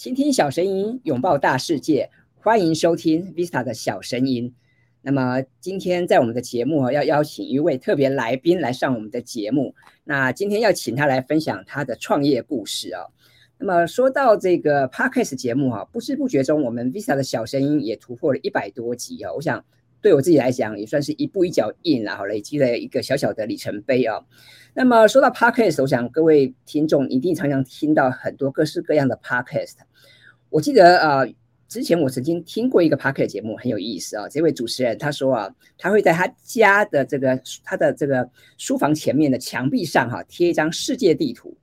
倾听小神音，拥抱大世界，欢迎收听 Vista 的小神音。那么今天在我们的节目要邀请一位特别来宾来上我们的节目。那今天要请他来分享他的创业故事啊。那么说到这个 Podcast 节目哈，不知不觉中我们 Vista 的小声音也突破了一百多集啊。我想对我自己来讲也算是一步一脚印，然后累积了一个小小的里程碑啊。那么说到 Podcast，我想各位听众一定常常听到很多各式各样的 Podcast。我记得呃。之前我曾经听过一个 p a r k e t 节目，很有意思啊。这位主持人他说啊，他会在他家的这个他的这个书房前面的墙壁上哈贴一张世界地图，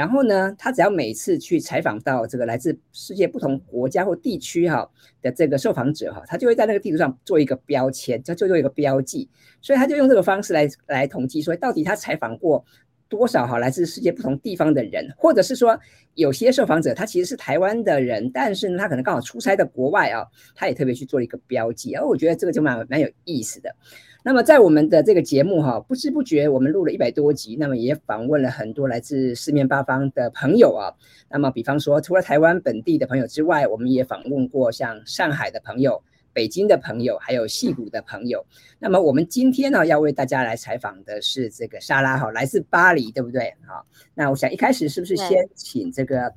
然后呢，他只要每次去采访到这个来自世界不同国家或地区哈的这个受访者哈，他就会在那个地图上做一个标签，就做一个标记。所以他就用这个方式来来统计，说到底他采访过。多少哈来自世界不同地方的人，或者是说有些受访者他其实是台湾的人，但是呢他可能刚好出差到国外啊，他也特别去做了一个标记，而我觉得这个就蛮蛮有意思的。那么在我们的这个节目哈，不知不觉我们录了一百多集，那么也访问了很多来自四面八方的朋友啊。那么比方说除了台湾本地的朋友之外，我们也访问过像上海的朋友。北京的朋友，还有戏谷的朋友，那么我们今天呢，要为大家来采访的是这个莎拉哈，来自巴黎，对不对？好，那我想一开始是不是先请这个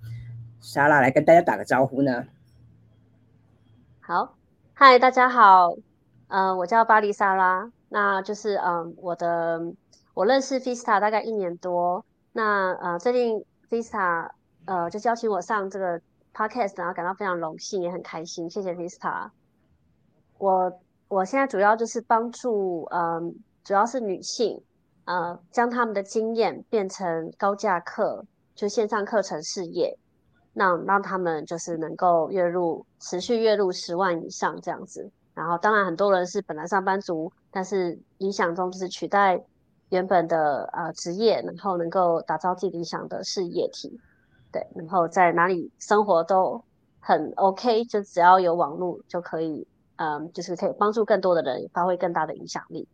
莎拉来跟大家打个招呼呢？好，嗨，大家好，呃，我叫巴黎莎拉，那就是嗯，我的我认识 Vista 大概一年多，那呃，最近 Vista 呃就邀请我上这个 podcast，然后感到非常荣幸，也很开心，谢谢 Vista。我我现在主要就是帮助，嗯，主要是女性，呃，将他们的经验变成高价课，就线上课程事业，让让他们就是能够月入持续月入十万以上这样子。然后，当然很多人是本来上班族，但是理想中就是取代原本的呃职业，然后能够打造自己理想的事业体，对，然后在哪里生活都很 OK，就只要有网络就可以。嗯，就是可以帮助更多的人发挥更大的影响力。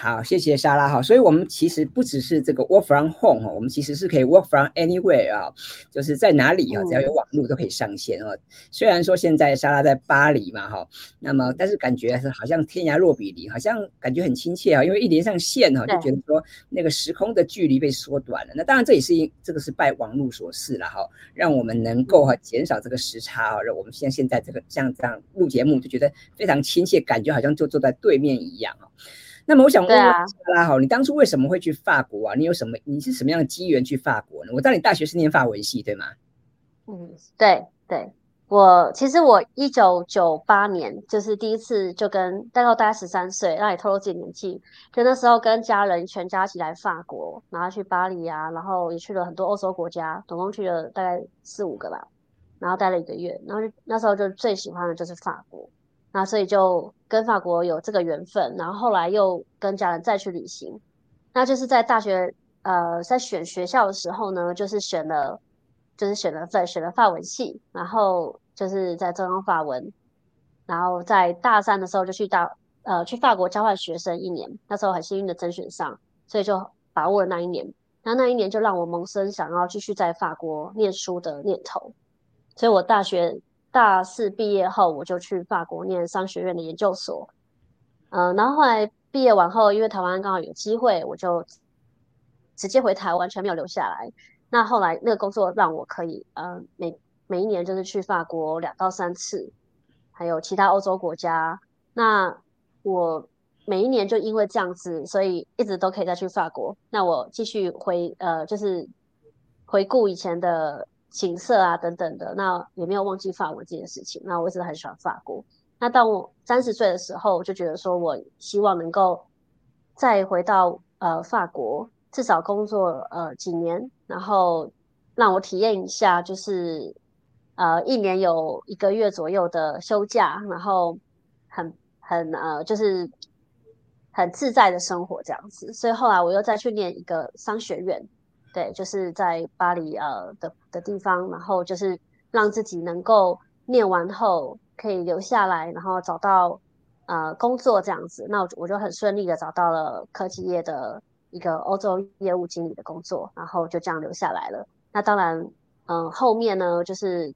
好，谢谢莎拉哈。所以，我们其实不只是这个 work from home 哈，我们其实是可以 work from anywhere 啊，就是在哪里啊，只要有网络都可以上线哦。虽然说现在莎拉在巴黎嘛哈，那么但是感觉是好像天涯若比邻，好像感觉很亲切啊。因为一连上线哈，就觉得说那个时空的距离被缩短了。那当然这也是因这个是拜网络所赐了哈，让我们能够哈减少这个时差啊，让我们现在现在这个像这样录节目就觉得非常亲切，感觉好像就坐在对面一样啊。那么我想问问莎拉好，你当初为什么会去法国啊？你有什么？你是什么样的机缘去法国呢？我知道你大学是念法文系，对吗？嗯，对对，我其实我一九九八年就是第一次就跟大概大概十三岁，让你透露自己年纪，就那时候跟家人全家一起来法国，然后去巴黎啊，然后也去了很多欧洲国家，总共去了大概四五个吧，然后待了一个月，然后就那时候就最喜欢的就是法国。那所以就跟法国有这个缘分，然后后来又跟家人再去旅行，那就是在大学呃在选学校的时候呢，就是选了就是选了在选了法文系，然后就是在中央法文，然后在大三的时候就去大呃去法国交换学生一年，那时候很幸运的甄选上，所以就把握了那一年，那那一年就让我萌生想要继续在法国念书的念头，所以我大学。大四毕业后，我就去法国念商学院的研究所，嗯，然后后来毕业完后，因为台湾刚好有机会，我就直接回台湾，完全没有留下来。那后来那个工作让我可以，呃，每每一年就是去法国两到三次，还有其他欧洲国家。那我每一年就因为这样子，所以一直都可以再去法国。那我继续回，呃，就是回顾以前的。景色啊，等等的，那也没有忘记法国这件事情。那我一直很喜欢法国。那到我三十岁的时候，我就觉得说我希望能够再回到呃法国，至少工作呃几年，然后让我体验一下，就是呃一年有一个月左右的休假，然后很很呃就是很自在的生活这样子。所以后来我又再去念一个商学院。对，就是在巴黎呃的的地方，然后就是让自己能够念完后可以留下来，然后找到呃工作这样子。那我我就很顺利的找到了科技业的一个欧洲业务经理的工作，然后就这样留下来了。那当然，嗯，后面呢就是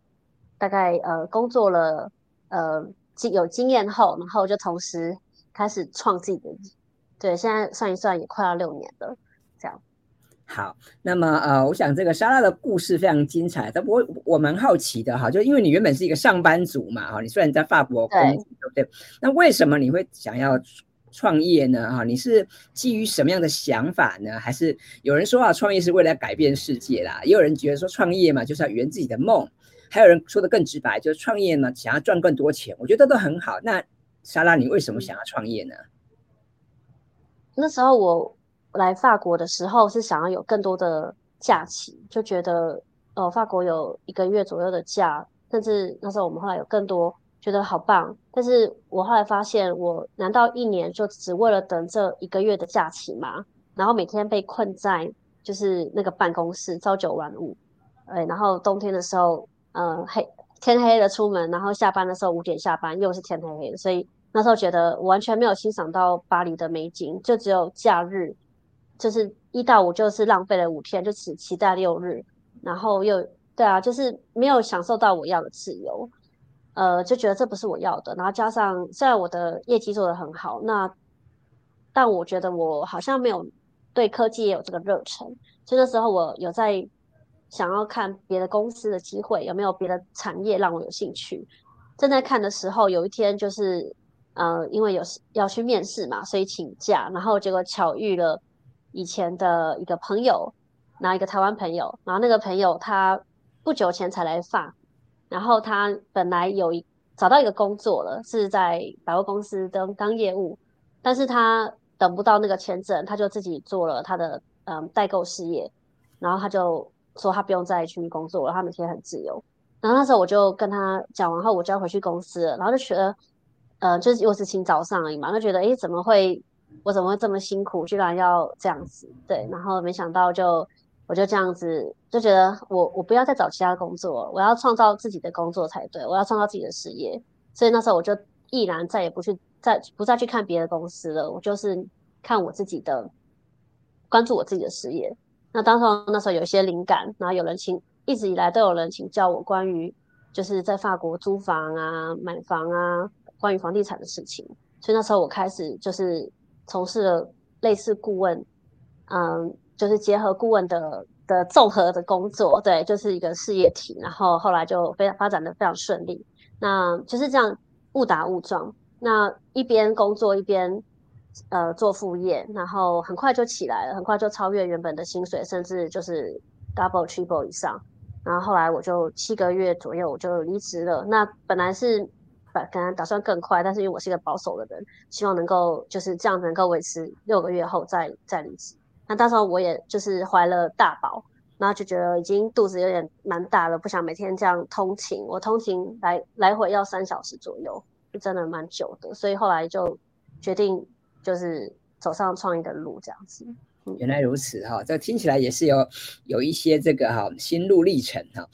大概呃工作了呃经有经验后，然后就同时开始创自己的，对，现在算一算也快要六年了，这样。好，那么呃，我想这个莎拉的故事非常精彩，但不过我蛮好奇的哈，就因为你原本是一个上班族嘛哈，你虽然在法国工作，对不对？那为什么你会想要创业呢？哈，你是基于什么样的想法呢？还是有人说啊，创业是为了改变世界啦？也有人觉得说创业嘛，就是要圆自己的梦，还有人说的更直白，就是创业呢，想要赚更多钱。我觉得都很好。那莎拉，你为什么想要创业呢？那时候我。来法国的时候是想要有更多的假期，就觉得呃法国有一个月左右的假，甚至那时候我们后来有更多，觉得好棒。但是我后来发现，我难道一年就只为了等这一个月的假期吗？然后每天被困在就是那个办公室，朝九晚五，哎，然后冬天的时候，呃黑天黑了出门，然后下班的时候五点下班，又是天黑黑的，所以那时候觉得完全没有欣赏到巴黎的美景，就只有假日。就是一到五就是浪费了五天，就只期待六日，然后又对啊，就是没有享受到我要的自由，呃，就觉得这不是我要的。然后加上虽然我的业绩做得很好，那但我觉得我好像没有对科技也有这个热忱。就那时候我有在想要看别的公司的机会，有没有别的产业让我有兴趣。正在看的时候，有一天就是呃，因为有要去面试嘛，所以请假，然后结果巧遇了。以前的一个朋友，然后一个台湾朋友，然后那个朋友他不久前才来法，然后他本来有一找到一个工作了，是在百货公司当当业务，但是他等不到那个签证，他就自己做了他的嗯代购事业，然后他就说他不用再去工作了，他每天很自由。然后那时候我就跟他讲完后，我就要回去公司了，然后就觉得，呃，就是又是清早上而已嘛，就觉得诶怎么会？我怎么会这么辛苦，居然要这样子？对，然后没想到就我就这样子就觉得我我不要再找其他工作，我要创造自己的工作才对，我要创造自己的事业。所以那时候我就毅然再也不去再不再去看别的公司了，我就是看我自己的，关注我自己的事业。那当时那时候有一些灵感，然后有人请，一直以来都有人请教我关于就是在法国租房啊、买房啊，关于房地产的事情。所以那时候我开始就是。从事了类似顾问，嗯，就是结合顾问的的综合的工作，对，就是一个事业体。然后后来就非常发展的非常顺利，那就是这样误打误撞。那一边工作一边呃做副业，然后很快就起来了，很快就超越原本的薪水，甚至就是 double triple 以上。然后后来我就七个月左右我就离职了。那本来是。本来打算更快，但是因为我是一个保守的人，希望能够就是这样能够维持六个月后再再离职。那到时候我也就是怀了大宝，然后就觉得已经肚子有点蛮大了，不想每天这样通勤。我通勤来来回要三小时左右，就真的蛮久的。所以后来就决定就是走上创业的路这样子。原来如此哈，这听起来也是有有一些这个哈心路历程哈。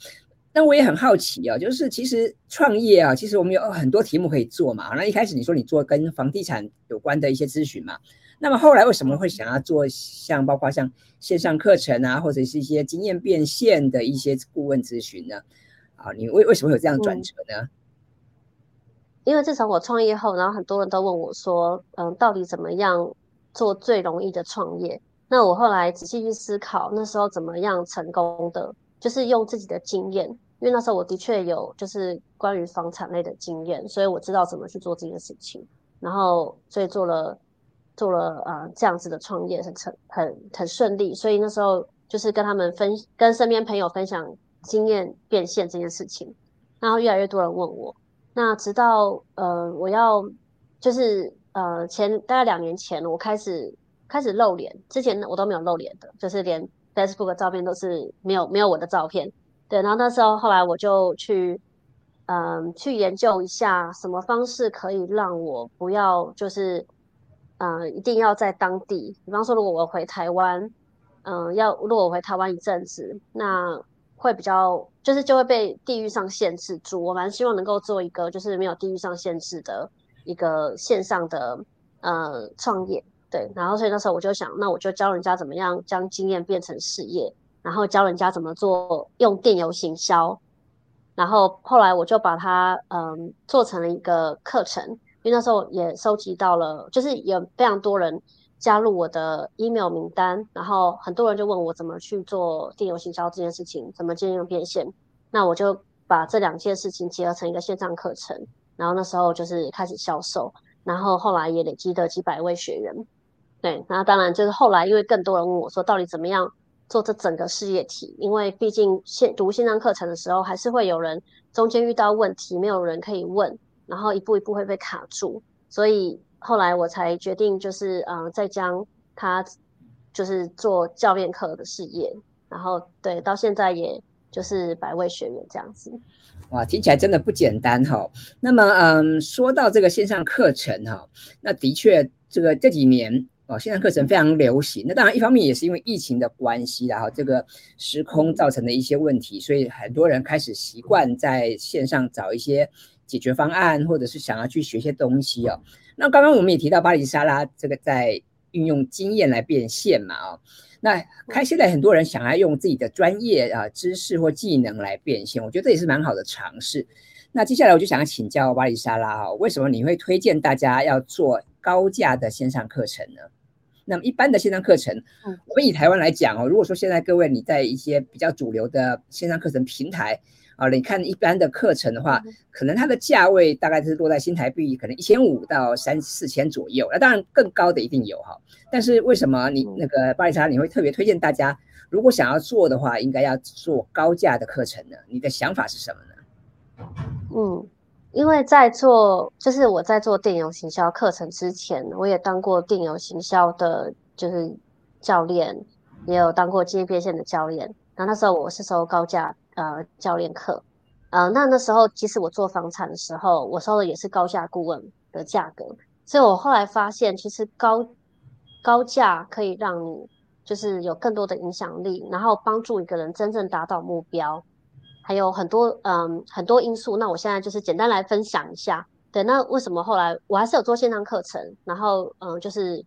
那我也很好奇啊，就是其实创业啊，其实我们有很多题目可以做嘛。那一开始你说你做跟房地产有关的一些咨询嘛，那么后来为什么会想要做像包括像线上课程啊，或者是一些经验变现的一些顾问咨询呢？啊，你为为什么有这样转折呢？因为自从我创业后，然后很多人都问我说，嗯，到底怎么样做最容易的创业？那我后来仔细去思考，那时候怎么样成功的？就是用自己的经验，因为那时候我的确有就是关于房产类的经验，所以我知道怎么去做这件事情，然后所以做了做了呃这样子的创业很成很很顺利，所以那时候就是跟他们分跟身边朋友分享经验变现这件事情，然后越来越多人问我，那直到呃我要就是呃前大概两年前我开始开始露脸，之前我都没有露脸的，就是连。Facebook 照片都是没有没有我的照片，对，然后那时候后来我就去，嗯，去研究一下什么方式可以让我不要就是，嗯，一定要在当地，比方说如果我回台湾，嗯，要如果我回台湾一阵子，那会比较就是就会被地域上限制住，我蛮希望能够做一个就是没有地域上限制的一个线上的呃创业。对，然后所以那时候我就想，那我就教人家怎么样将经验变成事业，然后教人家怎么做用电邮行销，然后后来我就把它嗯做成了一个课程，因为那时候也收集到了，就是有非常多人加入我的 email 名单，然后很多人就问我怎么去做电邮行销这件事情，怎么建立变现，那我就把这两件事情结合成一个线上课程，然后那时候就是开始销售，然后后来也累积了几百位学员，对，那当然就是后来因为更多人问我说到底怎么样。做这整个事业体，因为毕竟线读线上课程的时候，还是会有人中间遇到问题，没有人可以问，然后一步一步会被卡住，所以后来我才决定，就是嗯，再将他就是做教练课的事业，然后对，到现在也就是百位学员这样子。哇，听起来真的不简单哈。那么嗯，说到这个线上课程哈，那的确这个这几年。哦，线上课程非常流行。那当然，一方面也是因为疫情的关系，然后这个时空造成的一些问题，所以很多人开始习惯在线上找一些解决方案，或者是想要去学些东西哦。那刚刚我们也提到巴黎沙拉这个在运用经验来变现嘛，哦，那开现在很多人想要用自己的专业啊知识或技能来变现，我觉得这也是蛮好的尝试。那接下来我就想要请教巴黎沙拉哦，为什么你会推荐大家要做高价的线上课程呢？那么一般的线上课程，我们以台湾来讲哦，如果说现在各位你在一些比较主流的线上课程平台啊，你看一般的课程的话，可能它的价位大概是落在新台币可能一千五到三四千左右，那当然更高的一定有哈。但是为什么你那个巴黎莎你会特别推荐大家，如果想要做的话，应该要做高价的课程呢？你的想法是什么呢？嗯。因为在做，就是我在做电邮行销课程之前，我也当过电邮行销的，就是教练，也有当过经验变现的教练。然后那时候我是收高价呃教练课，呃，那那时候其实我做房产的时候，我收的也是高价顾问的价格。所以我后来发现，其实高高价可以让你就是有更多的影响力，然后帮助一个人真正达到目标。还有很多嗯很多因素，那我现在就是简单来分享一下。对，那为什么后来我还是有做线上课程？然后嗯就是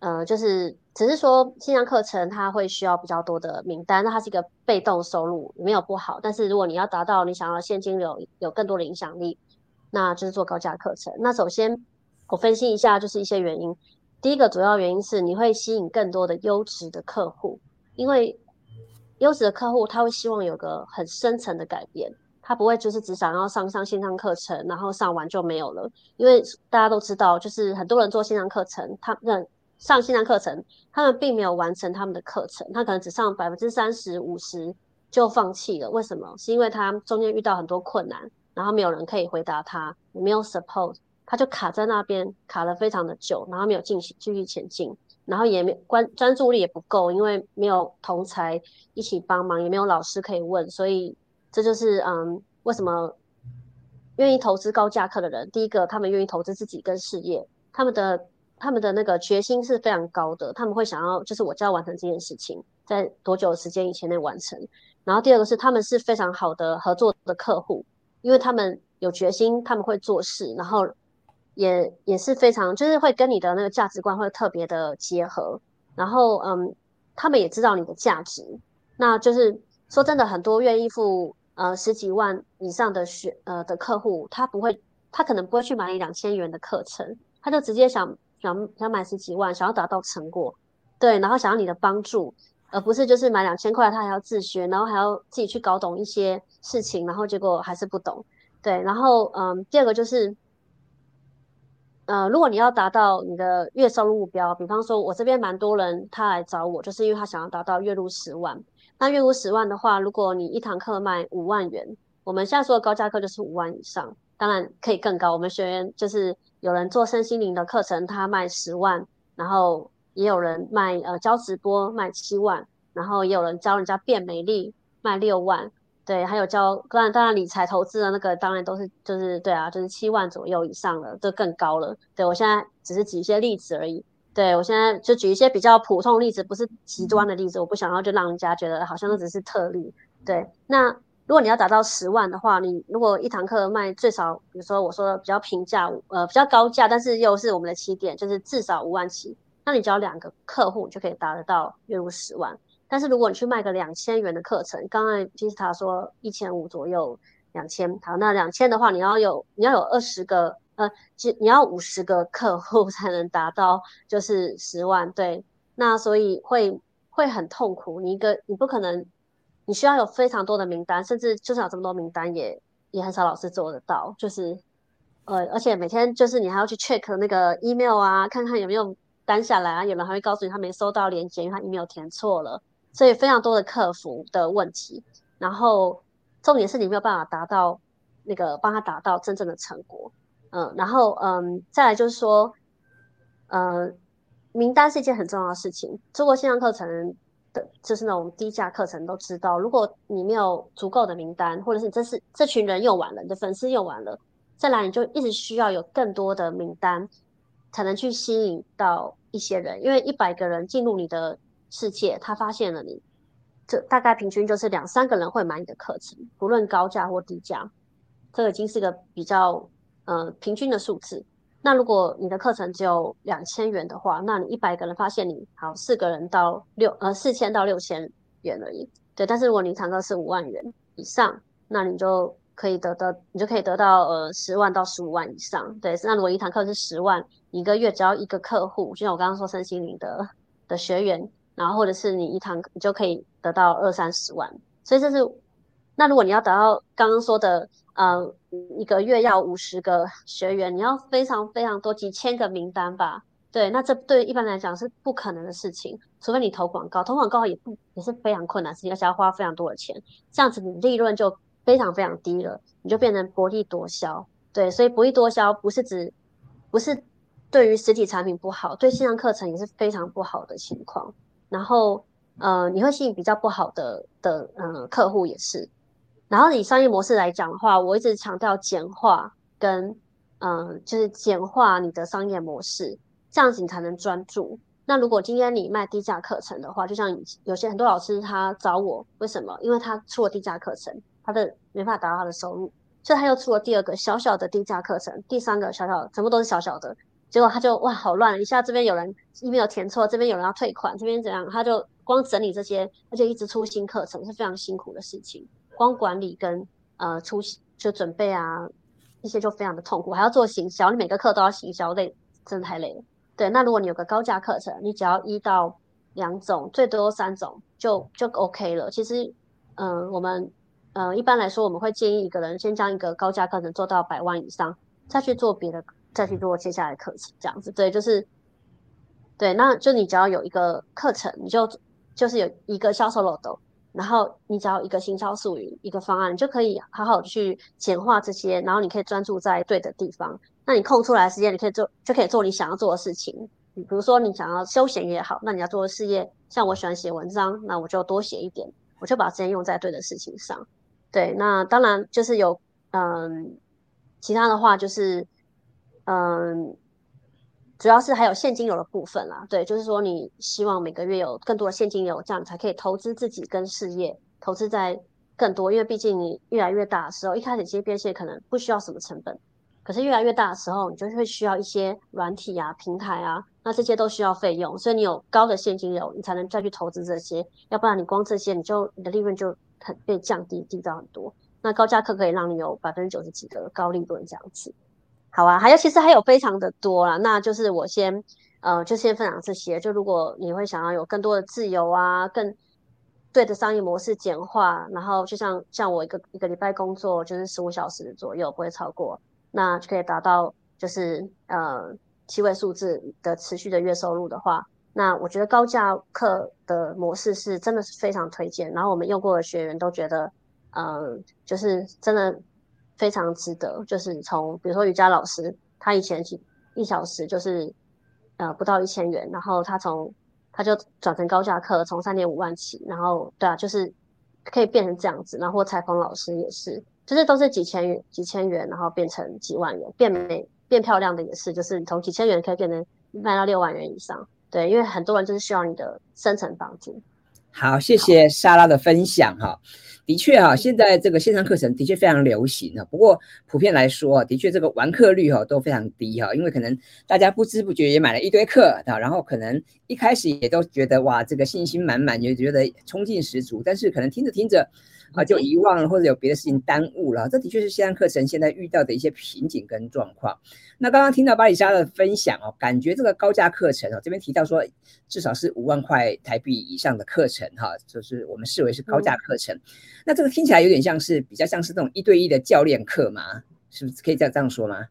呃就是只是说线上课程它会需要比较多的名单，那它是一个被动收入，没有不好。但是如果你要达到你想要现金流有更多的影响力，那就是做高价课程。那首先我分析一下，就是一些原因。第一个主要原因是你会吸引更多的优质的客户，因为。优质的客户他会希望有个很深层的改变，他不会就是只想要上上线上课程，然后上完就没有了。因为大家都知道，就是很多人做线上课程，他们上线上课程，他们并没有完成他们的课程，他可能只上百分之三十五十就放弃了。为什么？是因为他中间遇到很多困难，然后没有人可以回答他，没有 support，他就卡在那边，卡了非常的久，然后没有进行继续前进。然后也没关专注力也不够，因为没有同才一起帮忙，也没有老师可以问，所以这就是嗯，为什么愿意投资高价课的人，第一个他们愿意投资自己跟事业，他们的他们的那个决心是非常高的，他们会想要就是我就要完成这件事情，在多久的时间以前内完成。然后第二个是他们是非常好的合作的客户，因为他们有决心，他们会做事，然后。也也是非常，就是会跟你的那个价值观会特别的结合，然后嗯，他们也知道你的价值，那就是说真的，很多愿意付呃十几万以上的学呃的客户，他不会，他可能不会去买你两千元的课程，他就直接想想想买十几万，想要达到成果，对，然后想要你的帮助，而不是就是买两千块，他还要自学，然后还要自己去搞懂一些事情，然后结果还是不懂，对，然后嗯，第二个就是。呃，如果你要达到你的月收入目标，比方说，我这边蛮多人他来找我，就是因为他想要达到月入十万。那月入十万的话，如果你一堂课卖五万元，我们现在说的高价课就是五万以上，当然可以更高。我们学员就是有人做身心灵的课程，他卖十万，然后也有人卖呃教直播卖七万，然后也有人教人家变美丽卖六万。对，还有教，当然当然理财投资的那个，当然都是就是对啊，就是七万左右以上了，就更高了。对我现在只是举一些例子而已。对我现在就举一些比较普通例子，不是极端的例子，我不想要就让人家觉得好像那只是特例。对，那如果你要达到十万的话，你如果一堂课卖最少，比如说我说比较平价，呃，比较高价，但是又是我们的起点，就是至少五万起，那你只要两个客户就可以达得到月入十万。但是如果你去卖个两千元的课程，刚才金斯塔说一千五左右，两千，好，那两千的话，你要有你要有二十个，呃，就你要五十个客户 才能达到就是十万，对，那所以会会很痛苦，你一个你不可能，你需要有非常多的名单，甚至就算有这么多名单，也也很少老师做得到，就是，呃，而且每天就是你还要去 check 那个 email 啊，看看有没有单下来啊，有人还会告诉你他没收到链接，因为他 email 填错了。所以非常多的客服的问题，然后重点是你没有办法达到那个帮他达到真正的成果，嗯，然后嗯，再来就是说，呃，名单是一件很重要的事情。做过线上课程的，就是那种低价课程都知道，如果你没有足够的名单，或者是这是这群人用完了，你的粉丝用完了，再来你就一直需要有更多的名单，才能去吸引到一些人，因为一百个人进入你的。世界，他发现了你，这大概平均就是两三个人会买你的课程，不论高价或低价，这已经是个比较呃平均的数字。那如果你的课程只有两千元的话，那你一百个人发现你好四个人到六呃四千到六千元而已。对，但是如果你一堂课是五万元以上，那你就可以得到你就可以得到呃十万到十五万以上。对，那如果一堂课是十万，一个月只要一个客户，就像我刚刚说身心灵的的学员。然后或者是你一堂你就可以得到二三十万，所以这是那如果你要达到刚刚说的，呃，一个月要五十个学员，你要非常非常多几千个名单吧？对，那这对一般来讲是不可能的事情，除非你投广告，投广告也不也是非常困难事情，而且要花非常多的钱，这样子你利润就非常非常低了，你就变成薄利多销。对，所以薄利多销不是指不是对于实体产品不好，对线上课程也是非常不好的情况。然后，呃，你会吸引比较不好的的，嗯，客户也是。然后以商业模式来讲的话，我一直强调简化跟，嗯，就是简化你的商业模式，这样子你才能专注。那如果今天你卖低价课程的话，就像有些很多老师他找我，为什么？因为他出了低价课程，他的没法达到他的收入，所以他又出了第二个小小的低价课程，第三个小小的，全部都是小小的。结果他就哇好乱，一下这边有人 email 填错，这边有人要退款，这边怎样？他就光整理这些，而且一直出新课程是非常辛苦的事情。光管理跟呃出就准备啊，一些就非常的痛苦，还要做行销，你每个课都要行销，累真的太累了。对，那如果你有个高价课程，你只要一到两种，最多三种就就 OK 了。其实，嗯，我们嗯一般来说，我们会建议一个人先将一个高价课程做到百万以上，再去做别的。再去做接下来课程，这样子对，就是对，那就你只要有一个课程，你就就是有一个销售漏斗，然后你只要一个行销术语，一个方案，你就可以好好去简化这些，然后你可以专注在对的地方。那你空出来时间，你可以做，就可以做你想要做的事情。你比如说你想要休闲也好，那你要做的事业，像我喜欢写文章，那我就多写一点，我就把时间用在对的事情上。对，那当然就是有嗯，其他的话就是。嗯，主要是还有现金流的部分啦。对，就是说你希望每个月有更多的现金流，这样才可以投资自己跟事业，投资在更多。因为毕竟你越来越大的时候，一开始接变现可能不需要什么成本，可是越来越大的时候，你就会需要一些软体啊、平台啊，那这些都需要费用。所以你有高的现金流，你才能再去投资这些。要不然你光这些，你就你的利润就很被降低，低到很多。那高价课可以让你有百分之九十几的高利润这样子。好啊，还有其实还有非常的多啦，那就是我先呃就先分享这些。就如果你会想要有更多的自由啊，更对的商业模式简化，然后就像像我一个一个礼拜工作就是十五小时左右，不会超过，那就可以达到就是呃七位数字的持续的月收入的话，那我觉得高价课的模式是真的是非常推荐。然后我们用过的学员都觉得，嗯，就是真的。非常值得，就是从比如说瑜伽老师，他以前一一小时就是呃不到一千元，然后他从他就转成高价课，从三点五万起，然后对啊，就是可以变成这样子，然后裁缝老师也是，就是都是几千元几千元，然后变成几万元，变美变漂亮的也是，就是从几千元可以变成卖到六万元以上，对，因为很多人就是需要你的深层帮助。好，谢谢莎拉的分享哈。的确哈，现在这个线上课程的确非常流行啊。不过普遍来说，的确这个完课率哈都非常低哈，因为可能大家不知不觉也买了一堆课啊，然后可能一开始也都觉得哇，这个信心满满，也觉得冲劲十足，但是可能听着听着。啊，就遗忘了或者有别的事情耽误了，这的确是线上课程现在遇到的一些瓶颈跟状况。那刚刚听到巴里莎的分享哦，感觉这个高价课程哦，这边提到说至少是五万块台币以上的课程哈，就是我们视为是高价课程。那这个听起来有点像是比较像是那种一对一的教练课嘛，是不是可以这样这样说吗？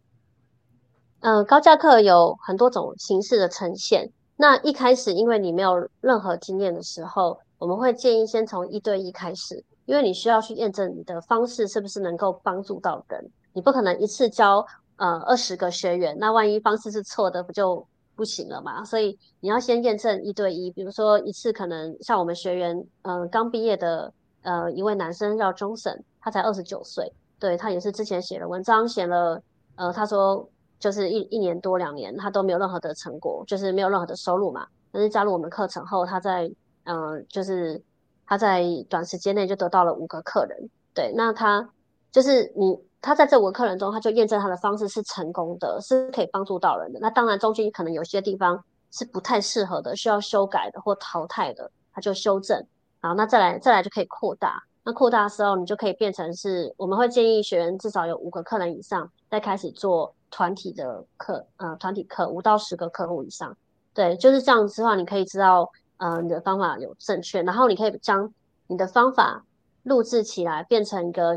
嗯，高价课有很多种形式的呈现。那一开始因为你没有任何经验的时候，我们会建议先从一对一开始。因为你需要去验证你的方式是不是能够帮助到人，你不可能一次教呃二十个学员，那万一方式是错的，不就不行了嘛？所以你要先验证一对一，比如说一次可能像我们学员，嗯，刚毕业的呃一位男生叫钟沈，他才二十九岁，对他也是之前写了文章，写了呃他说就是一一年多两年他都没有任何的成果，就是没有任何的收入嘛，但是加入我们课程后，他在嗯就是。他在短时间内就得到了五个客人，对，那他就是你，他在这五个客人中，他就验证他的方式是成功的，是可以帮助到人的。那当然中间可能有些地方是不太适合的，需要修改的或淘汰的，他就修正。好，那再来再来就可以扩大。那扩大的时候，你就可以变成是，我们会建议学员至少有五个客人以上，再开始做团体的课，呃，团体课五到十个客户以上。对，就是这样子的话，你可以知道。呃，你的方法有正确，然后你可以将你的方法录制起来，变成一个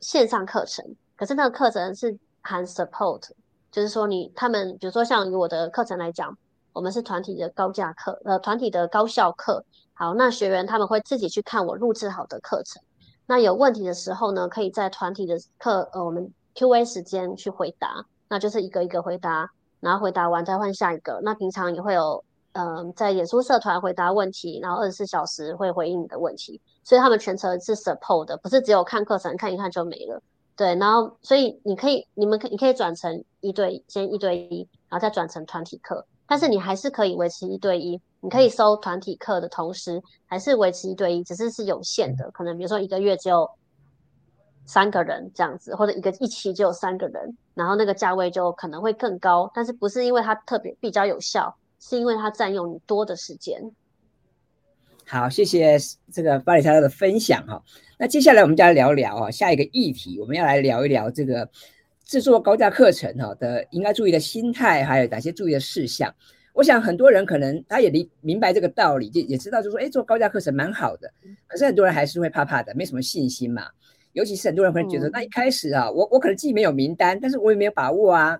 线上课程。可是那个课程是含 support，就是说你他们，比如说像以我的课程来讲，我们是团体的高价课，呃，团体的高效课。好，那学员他们会自己去看我录制好的课程。那有问题的时候呢，可以在团体的课，呃，我们 Q&A 时间去回答，那就是一个一个回答，然后回答完再换下一个。那平常也会有。嗯，在演出社团回答问题，然后二十四小时会回应你的问题，所以他们全程是 support 的，不是只有看课程看一看就没了。对，然后所以你可以，你们可你可以转成一对先一对一，然后再转成团体课，但是你还是可以维持一对一，你可以收团体课的同时还是维持一对一，只是是有限的，可能比如说一个月只有三个人这样子，或者一个一期只有三个人，然后那个价位就可能会更高，但是不是因为它特别比较有效。是因为它占用你多的时间。好，谢谢这个巴里莎的分享哈。那接下来我们就来聊聊啊，下一个议题，我们要来聊一聊这个制作高价课程哈的应该注意的心态，还有哪些注意的事项。我想很多人可能他也理明白这个道理，就也知道就说，哎，做高价课程蛮好的。可是很多人还是会怕怕的，没什么信心嘛。尤其是很多人会觉得，那一开始啊，我我可能自己没有名单，但是我也没有把握啊。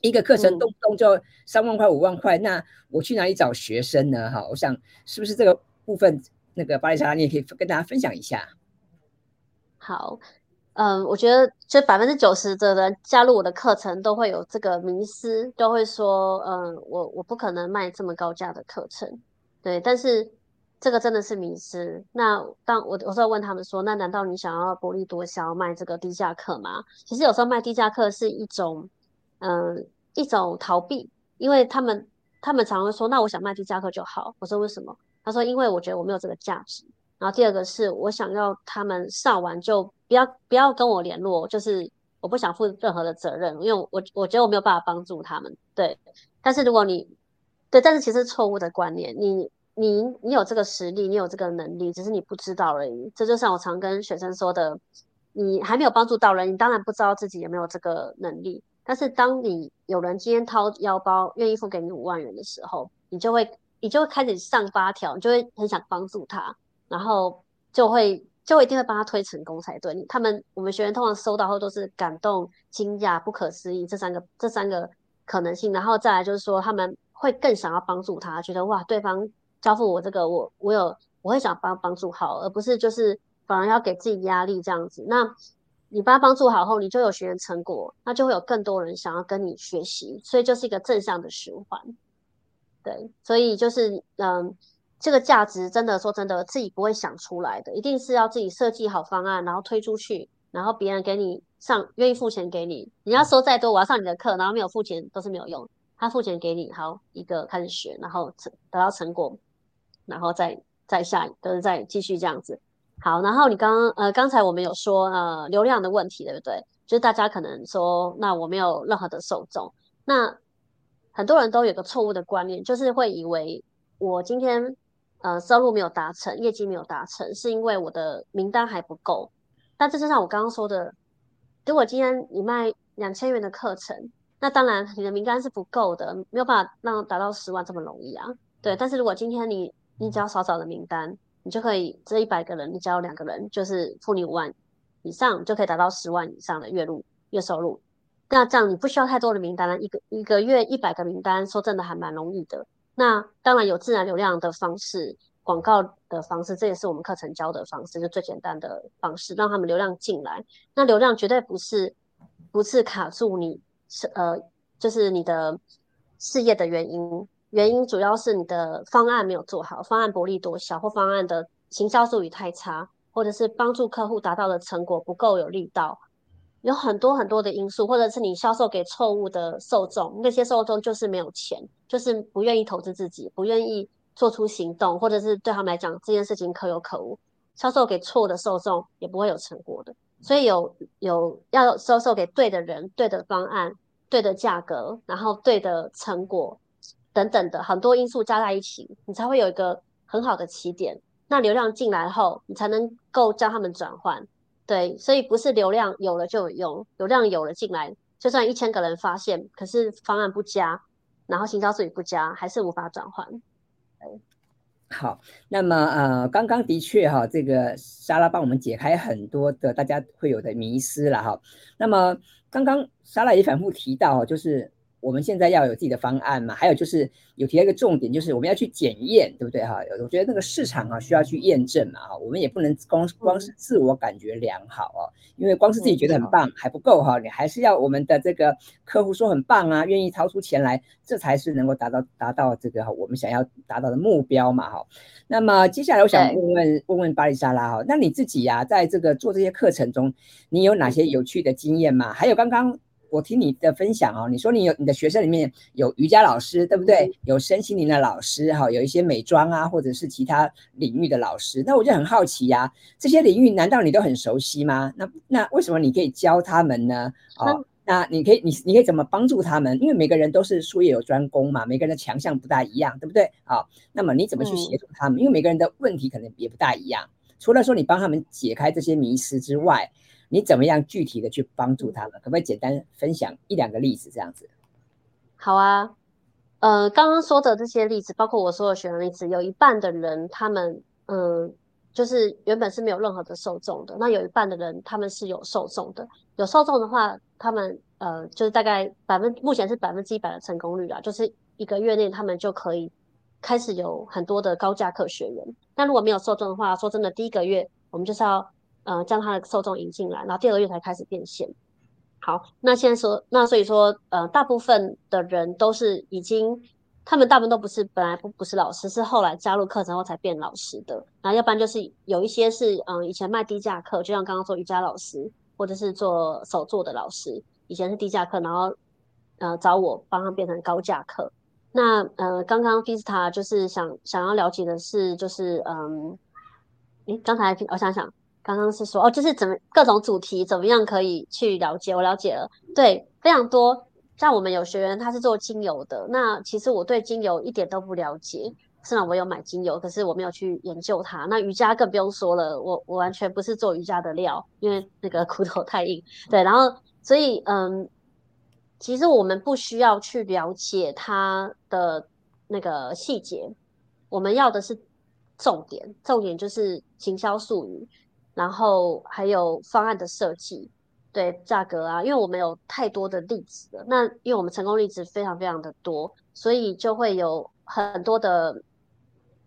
一个课程动不动就三万块五万块，那我去哪里找学生呢？哈，我想是不是这个部分，那个巴丽莎，你也可以跟大家分享一下。好，嗯，我觉得就百分之九十的人加入我的课程都会有这个迷思，都会说，嗯，我我不可能卖这么高价的课程，对，但是这个真的是迷思。那当我我候问他们说，那难道你想要薄利多销卖这个低价课吗？其实有时候卖低价课是一种。嗯，一种逃避，因为他们他们常会说，那我想卖低价课就好。我说为什么？他说因为我觉得我没有这个价值。然后第二个是我想要他们上完就不要不要跟我联络，就是我不想负任何的责任，因为我我觉得我没有办法帮助他们。对，但是如果你对，但是其实错误的观念，你你你有这个实力，你有这个能力，只是你不知道而已。这就像我常跟学生说的，你还没有帮助到人，你当然不知道自己有没有这个能力。但是当你有人今天掏腰包愿意付给你五万元的时候，你就会你就会开始上发条，你就会很想帮助他，然后就会就一定会帮他推成功才对。他们我们学员通常收到后都是感动、惊讶、不可思议这三个这三个可能性，然后再来就是说他们会更想要帮助他，觉得哇对方交付我这个我我有我会想帮帮助好，而不是就是反而要给自己压力这样子。那你帮他帮助好后，你就有学员成果，那就会有更多人想要跟你学习，所以就是一个正向的循环。对，所以就是嗯，这个价值真的说真的，自己不会想出来的，一定是要自己设计好方案，然后推出去，然后别人给你上，愿意付钱给你，你要收再多，我要上你的课，然后没有付钱都是没有用。他付钱给你，好一个开始学，然后成得到成果，然后再再下，都是再继续这样子。好，然后你刚刚呃刚才我们有说呃流量的问题，对不对？就是大家可能说，那我没有任何的受众，那很多人都有个错误的观念，就是会以为我今天呃收入没有达成，业绩没有达成，是因为我的名单还不够。但这就像我刚刚说的，如果今天你卖两千元的课程，那当然你的名单是不够的，没有办法让达到十万这么容易啊。对，但是如果今天你你只要少少的名单，你就可以这一百个人，你只要两个人，就是付你五万以上，就可以达到十万以上的月入月收入。那这样你不需要太多的名单了，一个一个月一百个名单，说真的还蛮容易的。那当然有自然流量的方式，广告的方式，这也是我们课程教的方式，就最简单的方式，让他们流量进来。那流量绝对不是不是卡住你是呃，就是你的事业的原因，原因主要是你的方案没有做好，方案薄利多销，或方案的行销术语太差，或者是帮助客户达到的成果不够有力道。有很多很多的因素，或者是你销售给错误的受众，那些受众就是没有钱，就是不愿意投资自己，不愿意做出行动，或者是对他们来讲这件事情可有可无。销售给错的受众也不会有成果的，所以有有要销售给对的人、对的方案、对的价格，然后对的成果等等的很多因素加在一起，你才会有一个很好的起点。那流量进来后，你才能够将他们转换。对，所以不是流量有了就有，流量有了进来，就算一千个人发现，可是方案不佳，然后行销术语不佳，还是无法转换。好，那么呃，刚刚的确哈，这个莎拉帮我们解开很多的大家会有的迷思了哈。那么刚刚莎拉也反复提到，就是。我们现在要有自己的方案嘛？还有就是有提到一个重点，就是我们要去检验，对不对哈？我觉得那个市场啊需要去验证嘛哈。我们也不能光光是自我感觉良好哦，因为光是自己觉得很棒还不够哈，你还是要我们的这个客户说很棒啊，愿意掏出钱来，这才是能够达到达到这个我们想要达到的目标嘛哈。那么接下来我想问问问问巴丽莎拉哈，那你自己呀，在这个做这些课程中，你有哪些有趣的经验吗？还有刚刚。我听你的分享哦，你说你有你的学生里面有瑜伽老师，对不对？有身心灵的老师，哈，有一些美妆啊，或者是其他领域的老师。那我就很好奇呀，这些领域难道你都很熟悉吗？那那为什么你可以教他们呢？哦，那你可以你你可以怎么帮助他们？因为每个人都是术业有专攻嘛，每个人的强项不大一样，对不对？好，那么你怎么去协助他们？因为每个人的问题可能也不大一样。除了说你帮他们解开这些迷思之外，你怎么样具体的去帮助他们？可不可以简单分享一两个例子这样子？好啊，呃，刚刚说的这些例子，包括我说的学员例子，有一半的人他们，嗯，就是原本是没有任何的受众的。那有一半的人他们是有受众的。有受众的话，他们呃，就是大概百分，目前是百分之一百的成功率啦，就是一个月内他们就可以开始有很多的高价课学员。那如果没有受众的话，说真的，第一个月我们就是要。呃，将他的受众引进来，然后第二个月才开始变现。好，那现在说，那所以说，呃，大部分的人都是已经，他们大部分都不是本来不不是老师，是后来加入课程后才变老师的。然后要不然就是有一些是，嗯，以前卖低价课，就像刚刚说瑜伽老师，或者是做手作的老师，以前是低价课，然后呃找我帮他变成高价课。那呃，刚刚 Vista 就是想想要了解的是，就是嗯，诶，刚才我想想。刚刚是说哦，就是怎么各种主题怎么样可以去了解？我了解了，对，非常多。像我们有学员他是做精油的，那其实我对精油一点都不了解。虽然我有买精油，可是我没有去研究它。那瑜伽更不用说了，我我完全不是做瑜伽的料，因为那个骨头太硬。对，然后所以嗯，其实我们不需要去了解它的那个细节，我们要的是重点，重点就是行销术语。然后还有方案的设计，对价格啊，因为我们有太多的例子了。那因为我们成功例子非常非常的多，所以就会有很多的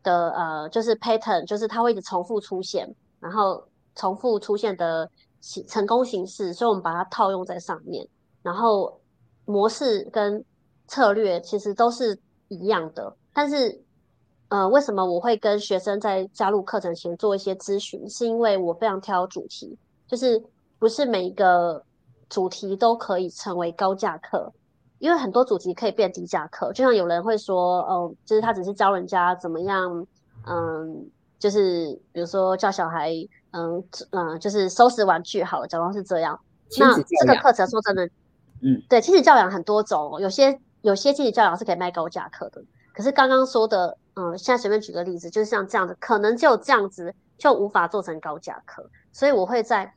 的呃，就是 pattern，就是它会一直重复出现，然后重复出现的形成功形式，所以我们把它套用在上面。然后模式跟策略其实都是一样的，但是。呃，为什么我会跟学生在加入课程前做一些咨询？是因为我非常挑主题，就是不是每一个主题都可以成为高价课，因为很多主题可以变低价课。就像有人会说，哦，就是他只是教人家怎么样，嗯，就是比如说教小孩，嗯嗯，就是收拾玩具好了，假装是这样。那这个课程说真的，嗯，对，亲子教养很多种，有些有些亲子教养是可以卖高价课的。可是刚刚说的，嗯，现在随便举个例子，就是像这样子，可能就这样子就无法做成高价课。所以我会在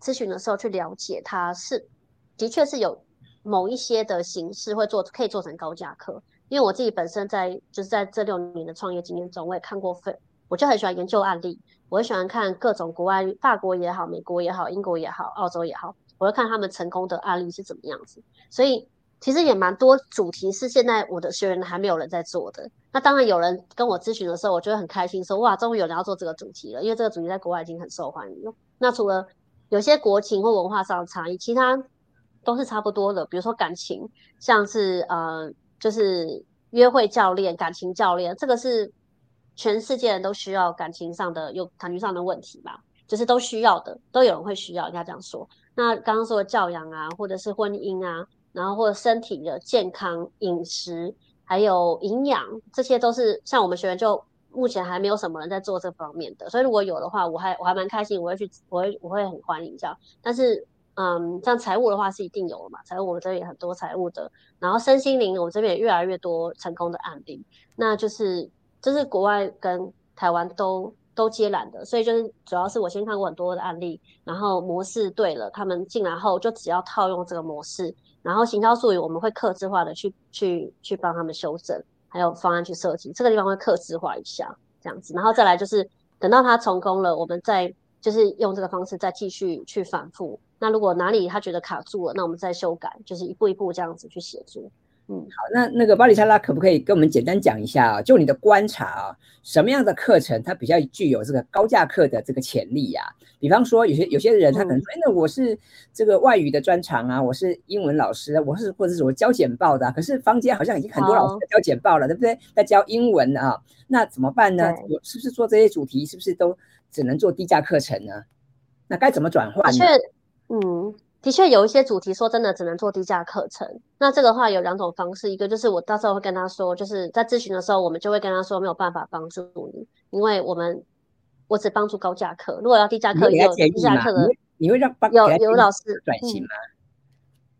咨询的时候去了解，它是的确是有某一些的形式会做，可以做成高价课。因为我自己本身在就是在这六年的创业经验中，我也看过分，我就很喜欢研究案例，我很喜欢看各种国外，法国也好，美国也好，英国也好，澳洲也好。我会看他们成功的案例是怎么样子，所以其实也蛮多主题是现在我的学员还没有人在做的。那当然有人跟我咨询的时候，我就会很开心，说哇，终于有人要做这个主题了，因为这个主题在国外已经很受欢迎了。那除了有些国情或文化上的差异，其他都是差不多的。比如说感情，像是呃，就是约会教练、感情教练，这个是全世界人都需要感情上的有感情上的问题吧，就是都需要的，都有人会需要，应该这样说。那刚刚说的教养啊，或者是婚姻啊，然后或者身体的健康、饮食，还有营养，这些都是像我们学员就目前还没有什么人在做这方面的，所以如果有的话，我还我还蛮开心，我会去，我会我会很欢迎这样。但是，嗯，像财务的话是一定有的嘛，财务我们这边也很多财务的，然后身心灵我们这边也越来越多成功的案例，那就是就是国外跟台湾都。都接揽的，所以就是主要是我先看过很多的案例，然后模式对了，他们进来后就只要套用这个模式，然后行销术语我们会克制化的去去去帮他们修正，还有方案去设计，这个地方会克制化一下这样子，然后再来就是等到他成功了，我们再就是用这个方式再继续去反复。那如果哪里他觉得卡住了，那我们再修改，就是一步一步这样子去协助。嗯，好，那那个巴里莎拉可不可以跟我们简单讲一下啊？就你的观察啊，什么样的课程它比较具有这个高价课的这个潜力呀？比方说，有些有些人他可能说，哎，那我是这个外语的专长啊，我是英文老师，我是或者是我教简报的，可是坊间好像已经很多老师在教简报了，对不对？在教英文啊，那怎么办呢？我是不是做这些主题，是不是都只能做低价课程呢？那该怎么转换呢？嗯。的确有一些主题，说真的只能做低价课程。那这个话有两种方式，一个就是我到时候会跟他说，就是在咨询的时候，我们就会跟他说没有办法帮助你，因为我们我只帮助高价课。如果要低价课，有低价课的，你会让有有老师转型吗？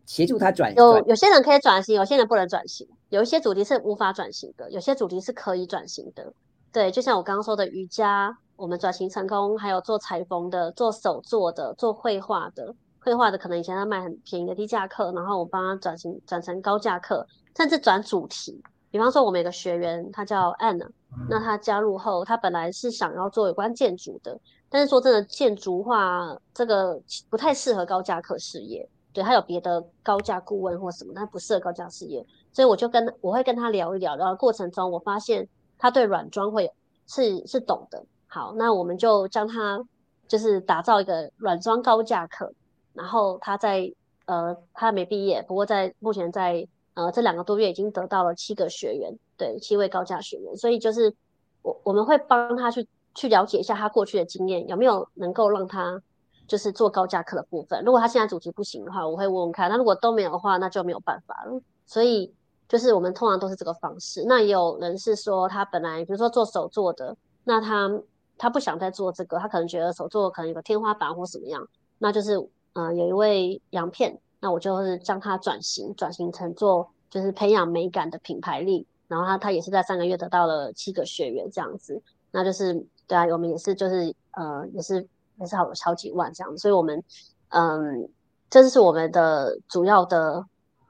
协助他转有有些人可以转型，有些人不能转型。有一些主题是无法转型的，有些主题是可以转型的。对，就像我刚刚说的瑜伽，我们转型成功，还有做裁缝的、做手作的、做绘画的。绘画的可能以前他卖很便宜的低价课，然后我帮他转型转成高价课，甚至转主题。比方说，我们有个学员，他叫 Anna，那他加入后，他本来是想要做有关建筑的，但是说真的，建筑画这个不太适合高价课事业。对他有别的高价顾问或什么，但不适合高价事业。所以我就跟我会跟他聊一聊，然后过程中我发现他对软装会是是懂的。好，那我们就将他就是打造一个软装高价课。然后他在呃，他没毕业，不过在目前在呃这两个多月已经得到了七个学员，对，七位高价学员。所以就是我我们会帮他去去了解一下他过去的经验有没有能够让他就是做高价课的部分。如果他现在主题不行的话，我会问问看。那如果都没有的话，那就没有办法了。所以就是我们通常都是这个方式。那也有人是说他本来比如说做手做的，那他他不想再做这个，他可能觉得手做可能有个天花板或什么样，那就是。嗯，有一位洋片，那我就是将他转型，转型成做就是培养美感的品牌力，然后他他也是在三个月得到了七个学员这样子，那就是对啊，我们也是就是呃也是也是好好几万这样，所以我们嗯，这是我们的主要的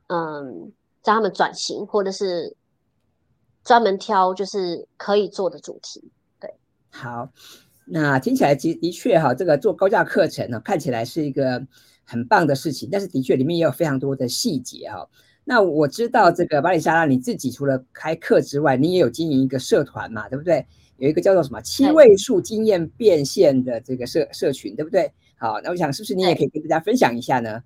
嗯，让他们转型或者是专门挑就是可以做的主题，对，好。那听起来其的确哈，这个做高价课程呢，看起来是一个很棒的事情，但是的确里面也有非常多的细节哈。那我知道这个巴里莎拉你自己除了开课之外，你也有经营一个社团嘛，对不对？有一个叫做什么七位数经验变现的这个社社群，对不对？好，那我想是不是你也可以跟大家分享一下呢？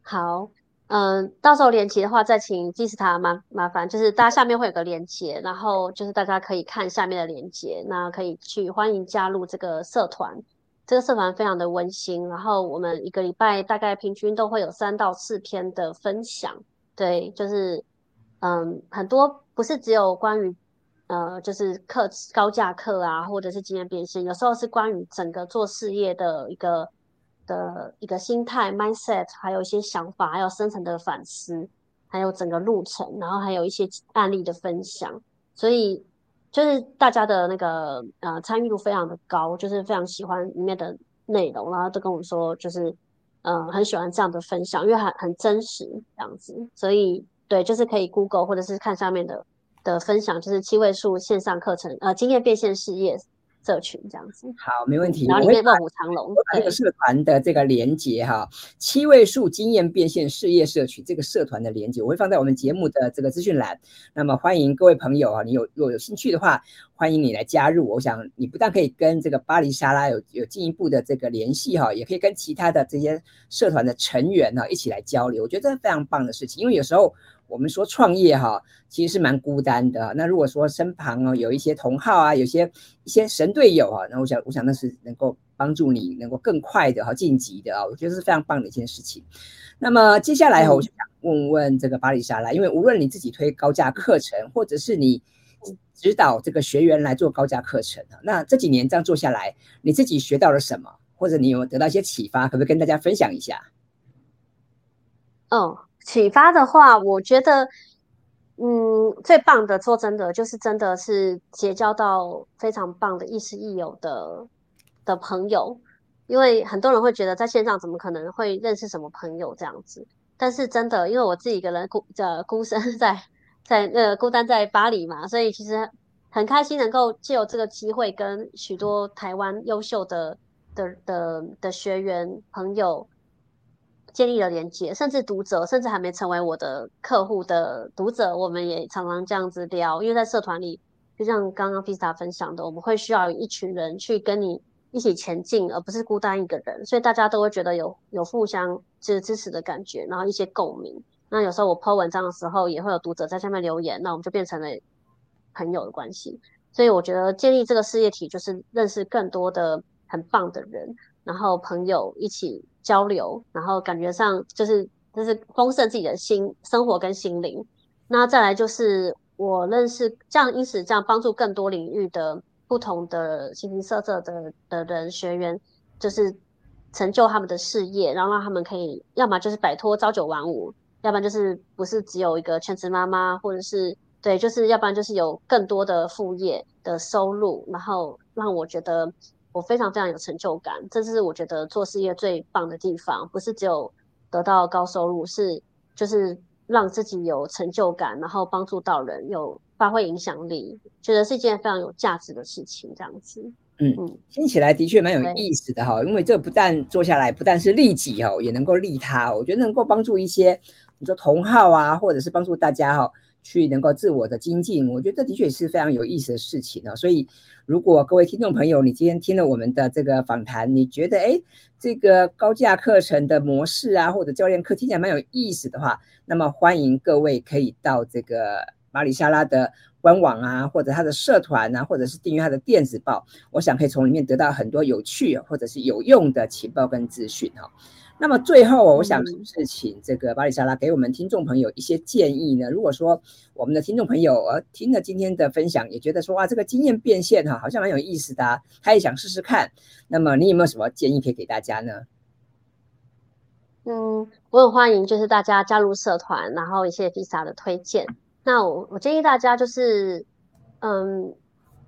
好。嗯，到时候连接的话，再请基斯塔麻麻烦，就是大家下面会有个连接，然后就是大家可以看下面的连接，那可以去欢迎加入这个社团。这个社团非常的温馨，然后我们一个礼拜大概平均都会有三到四篇的分享。对，就是嗯，很多不是只有关于呃，就是课高价课啊，或者是经验变现，有时候是关于整个做事业的一个的一个心态 mindset，还有一些想法，还有深层的反思，还有整个路程，然后还有一些案例的分享，所以就是大家的那个呃参与度非常的高，就是非常喜欢里面的内容，然后都跟我说就是呃很喜欢这样的分享，因为很很真实这样子，所以对，就是可以 Google 或者是看下面的。的分享就是七位数线上课程，呃，经验变现事业社群这样子。好，没问题。然后里面卧虎藏龙，把这个社团的这个连接哈，七位数经验变现事业社群这个社团的连接，我会放在我们节目的这个资讯栏。那么欢迎各位朋友啊，你有如果有兴趣的话，欢迎你来加入。我想你不但可以跟这个巴黎沙拉有有进一步的这个联系哈，也可以跟其他的这些社团的成员呢一起来交流。我觉得这是非常棒的事情，因为有时候。我们说创业哈，其实是蛮孤单的。那如果说身旁哦有一些同好啊，有些一些神队友啊，那我想我想那是能够帮助你能够更快的哈晋级的啊，我觉得是非常棒的一件事情。那么接下来哈，我就想问问这个巴里莎拉，因为无论你自己推高价课程，或者是你指导这个学员来做高价课程啊，那这几年这样做下来，你自己学到了什么，或者你有得到一些启发，可不可以跟大家分享一下？哦。启发的话，我觉得，嗯，最棒的，说真的，就是真的是结交到非常棒的亦师亦友的的朋友，因为很多人会觉得在线上怎么可能会认识什么朋友这样子，但是真的，因为我自己一个人孤的孤身在在那孤单在巴黎嘛，所以其实很开心能够借由这个机会跟许多台湾优秀的的的的学员朋友。建立了连接，甚至读者，甚至还没成为我的客户的读者，我们也常常这样子聊。因为在社团里，就像刚刚 Pista 分享的，我们会需要一群人去跟你一起前进，而不是孤单一个人。所以大家都会觉得有有互相就是支持的感觉，然后一些共鸣。那有时候我 po 文章的时候，也会有读者在下面留言，那我们就变成了朋友的关系。所以我觉得建立这个事业体，就是认识更多的很棒的人，然后朋友一起。交流，然后感觉上就是就是丰盛自己的心生活跟心灵。那再来就是我认识这样，因此这样帮助更多领域的不同的形形色色的的人学员，就是成就他们的事业，然后让他们可以要么就是摆脱朝九晚五，要不然就是不是只有一个全职妈妈，或者是对，就是要不然就是有更多的副业的收入，然后让我觉得。我非常非常有成就感，这是我觉得做事业最棒的地方，不是只有得到高收入，是就是让自己有成就感，然后帮助到人，有发挥影响力，觉得是一件非常有价值的事情。这样子，嗯嗯，听起来的确蛮有意思的哈，因为这不但做下来不但是利己哈，也能够利他，我觉得能够帮助一些你说同好啊，或者是帮助大家哈。去能够自我的精进，我觉得这的确是非常有意思的事情啊。所以，如果各位听众朋友，你今天听了我们的这个访谈，你觉得哎，这个高价课程的模式啊，或者教练课听起来蛮有意思的话，那么欢迎各位可以到这个马里沙拉的官网啊，或者他的社团啊，或者是订阅他的电子报，我想可以从里面得到很多有趣或者是有用的情报跟资讯哈。那么最后，我想是请这个巴里莎拉给我们听众朋友一些建议呢。如果说我们的听众朋友呃听了今天的分享，也觉得说哇，这个经验变现哈，好像蛮有意思的，他也想试试看。那么你有没有什么建议可以给大家呢？嗯，我很欢迎，就是大家加入社团，然后一些 Visa 的推荐。那我我建议大家就是，嗯，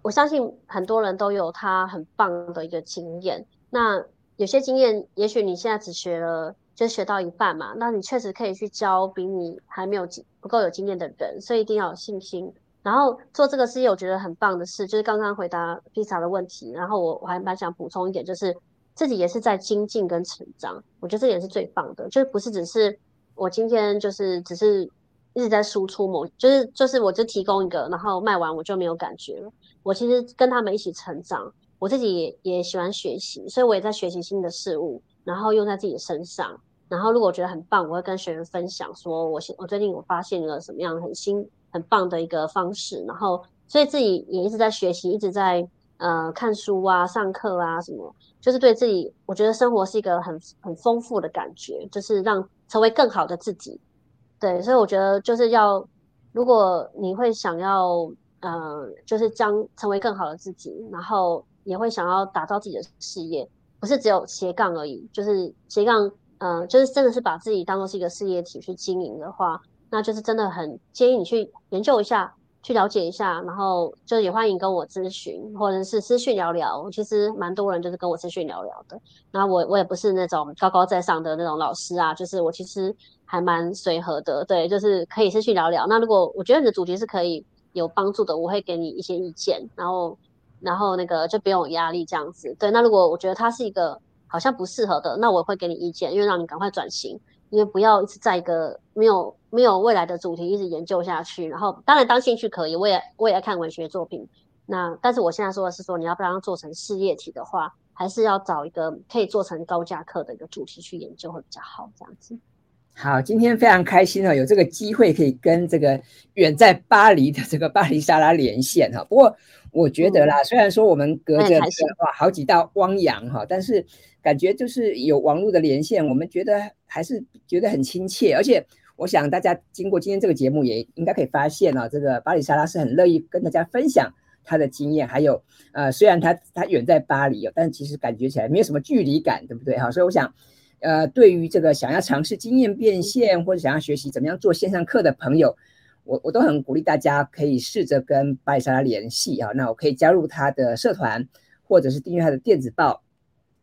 我相信很多人都有他很棒的一个经验。那有些经验，也许你现在只学了，就学到一半嘛。那你确实可以去教比你还没有经不够有经验的人，所以一定要有信心。然后做这个事业，我觉得很棒的事，就是刚刚回答 Pizza 的问题。然后我我还蛮想补充一点，就是自己也是在精进跟成长。我觉得这点是最棒的，就是不是只是我今天就是只是一直在输出某，就是就是我就提供一个，然后卖完我就没有感觉了。我其实跟他们一起成长。我自己也也喜欢学习，所以我也在学习新的事物，然后用在自己身上。然后如果我觉得很棒，我会跟学员分享，说我现我最近我发现了什么样很新很棒的一个方式。然后所以自己也一直在学习，一直在呃看书啊、上课啊什么，就是对自己，我觉得生活是一个很很丰富的感觉，就是让成为更好的自己。对，所以我觉得就是要，如果你会想要。呃，就是将成为更好的自己，然后也会想要打造自己的事业，不是只有斜杠而已，就是斜杠，嗯，就是真的是把自己当做是一个事业体去经营的话，那就是真的很建议你去研究一下。去了解一下，然后就也欢迎跟我咨询，或者是私讯聊聊。其实蛮多人就是跟我私讯聊聊的。那我我也不是那种高高在上的那种老师啊，就是我其实还蛮随和的。对，就是可以私讯聊聊。那如果我觉得你的主题是可以有帮助的，我会给你一些意见，然后然后那个就不用有压力这样子。对，那如果我觉得它是一个好像不适合的，那我会给你意见，因为让你赶快转型。因为不要一直在一个没有没有未来的主题一直研究下去，然后当然当兴趣可以，我也我也爱看文学作品。那但是我现在说的是说，你要不要做成事业体的话，还是要找一个可以做成高价课的一个主题去研究会比较好，这样子。好，今天非常开心哦，有这个机会可以跟这个远在巴黎的这个巴黎莎拉连线哈。不过我觉得啦，虽然说我们隔着哇好几道汪洋哈，但是感觉就是有网络的连线，我们觉得还是觉得很亲切。而且我想大家经过今天这个节目，也应该可以发现啊，这个巴黎莎拉是很乐意跟大家分享他的经验，还有呃，虽然他他远在巴黎哦，但其实感觉起来没有什么距离感，对不对哈？所以我想。呃，对于这个想要尝试经验变现或者想要学习怎么样做线上课的朋友，我我都很鼓励大家可以试着跟巴里莎拉联系啊。那我可以加入他的社团，或者是订阅他的电子报。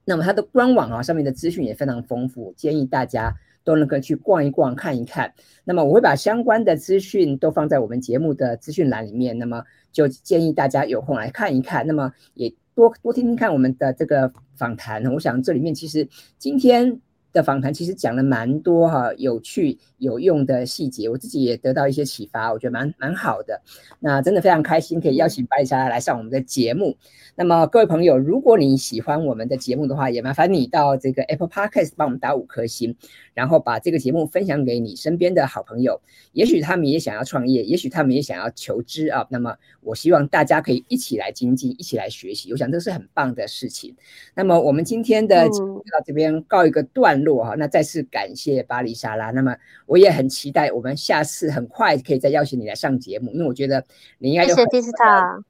那么他的官网啊上面的资讯也非常丰富，建议大家都能够去逛一逛看一看。那么我会把相关的资讯都放在我们节目的资讯栏里面，那么就建议大家有空来看一看。那么也多多听听看我们的这个访谈。我想这里面其实今天。的访谈其实讲了蛮多哈有趣有用的细节，我自己也得到一些启发，我觉得蛮蛮好的。那真的非常开心可以邀请白丽莎来上我们的节目。那么各位朋友，如果你喜欢我们的节目的话，也麻烦你到这个 Apple Podcast 帮我们打五颗星，然后把这个节目分享给你身边的好朋友。也许他们也想要创业，也许他们也想要求知啊。那么我希望大家可以一起来精进，一起来学习。我想这是很棒的事情。那么我们今天的节目到这边告一个段。落哈，那再次感谢巴黎莎拉。那么我也很期待，我们下次很快可以再邀请你来上节目，因为我觉得你应该有谢谢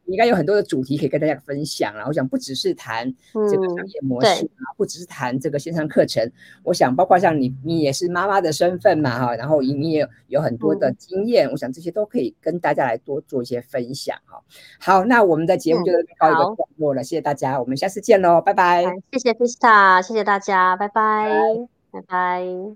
应该有很多的主题可以跟大家分享啊。我想不只是谈这个商业模式啊，不只是谈这个线上课程，我想包括像你，你也是妈妈的身份嘛哈，然后你也有很多的经验，我想这些都可以跟大家来多做一些分享哈。好，那我们的节目就到一个段落了，谢谢大家，我们下次见喽，拜拜。谢谢 Pista，谢谢大家，拜拜。拜拜。